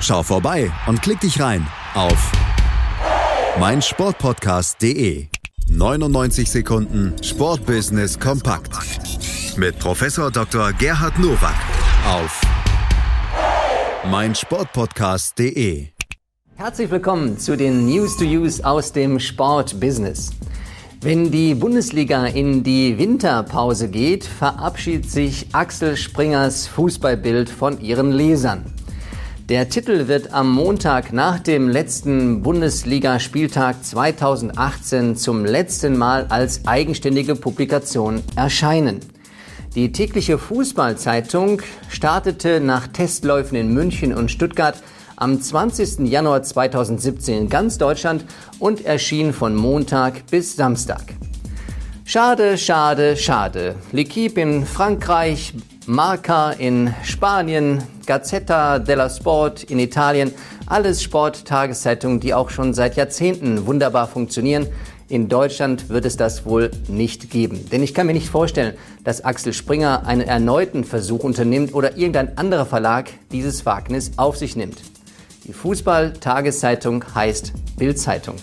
Schau vorbei und klick dich rein auf meinsportpodcast.de. 99 Sekunden Sportbusiness kompakt mit Professor Dr. Gerhard Nowak auf meinsportpodcast.de. Herzlich willkommen zu den News to Use aus dem Sportbusiness. Wenn die Bundesliga in die Winterpause geht, verabschiedet sich Axel Springers Fußballbild von ihren Lesern. Der Titel wird am Montag nach dem letzten Bundesligaspieltag 2018 zum letzten Mal als eigenständige Publikation erscheinen. Die tägliche Fußballzeitung startete nach Testläufen in München und Stuttgart am 20. Januar 2017 in ganz Deutschland und erschien von Montag bis Samstag. Schade, schade, schade. L'Equipe in Frankreich, Marca in Spanien, Gazzetta della Sport in Italien, alles Sporttageszeitungen, die auch schon seit Jahrzehnten wunderbar funktionieren. In Deutschland wird es das wohl nicht geben. Denn ich kann mir nicht vorstellen, dass Axel Springer einen erneuten Versuch unternimmt oder irgendein anderer Verlag dieses Wagnis auf sich nimmt. Die Fußball-Tageszeitung heißt Bildzeitung.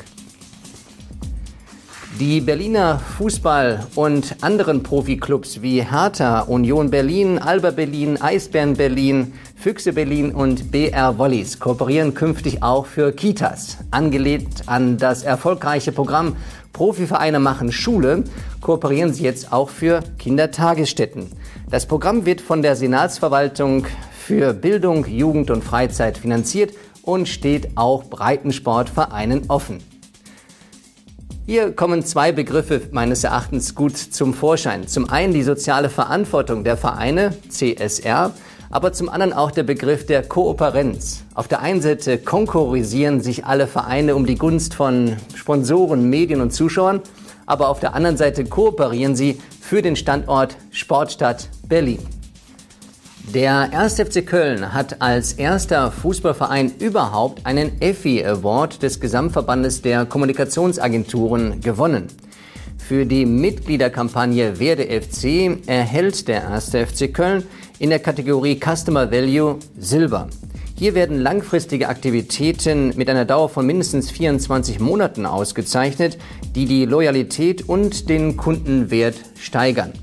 Die Berliner Fußball- und anderen Profiklubs wie Hertha, Union Berlin, Alba Berlin, Eisbären Berlin, Füchse Berlin und BR Wollies kooperieren künftig auch für Kitas. Angelehnt an das erfolgreiche Programm Profivereine machen Schule, kooperieren sie jetzt auch für Kindertagesstätten. Das Programm wird von der Senatsverwaltung für Bildung, Jugend und Freizeit finanziert und steht auch Breitensportvereinen offen. Hier kommen zwei Begriffe meines Erachtens gut zum Vorschein. Zum einen die soziale Verantwortung der Vereine, CSR, aber zum anderen auch der Begriff der Kooperenz. Auf der einen Seite konkurrisieren sich alle Vereine um die Gunst von Sponsoren, Medien und Zuschauern, aber auf der anderen Seite kooperieren sie für den Standort Sportstadt Berlin. Der 1. FC Köln hat als erster Fußballverein überhaupt einen EFI Award des Gesamtverbandes der Kommunikationsagenturen gewonnen. Für die Mitgliederkampagne Werde FC erhält der 1. FC Köln in der Kategorie Customer Value Silber. Hier werden langfristige Aktivitäten mit einer Dauer von mindestens 24 Monaten ausgezeichnet, die die Loyalität und den Kundenwert steigern.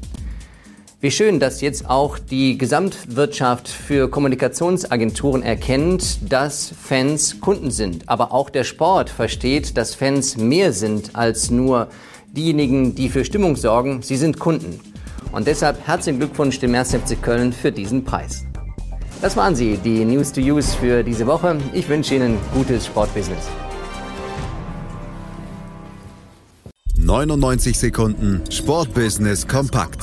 Wie schön, dass jetzt auch die Gesamtwirtschaft für Kommunikationsagenturen erkennt, dass Fans Kunden sind. Aber auch der Sport versteht, dass Fans mehr sind als nur diejenigen, die für Stimmung sorgen. Sie sind Kunden. Und deshalb herzlichen Glückwunsch dem 1. FC Köln für diesen Preis. Das waren sie, die News to Use für diese Woche. Ich wünsche Ihnen gutes Sportbusiness. 99 Sekunden Sportbusiness kompakt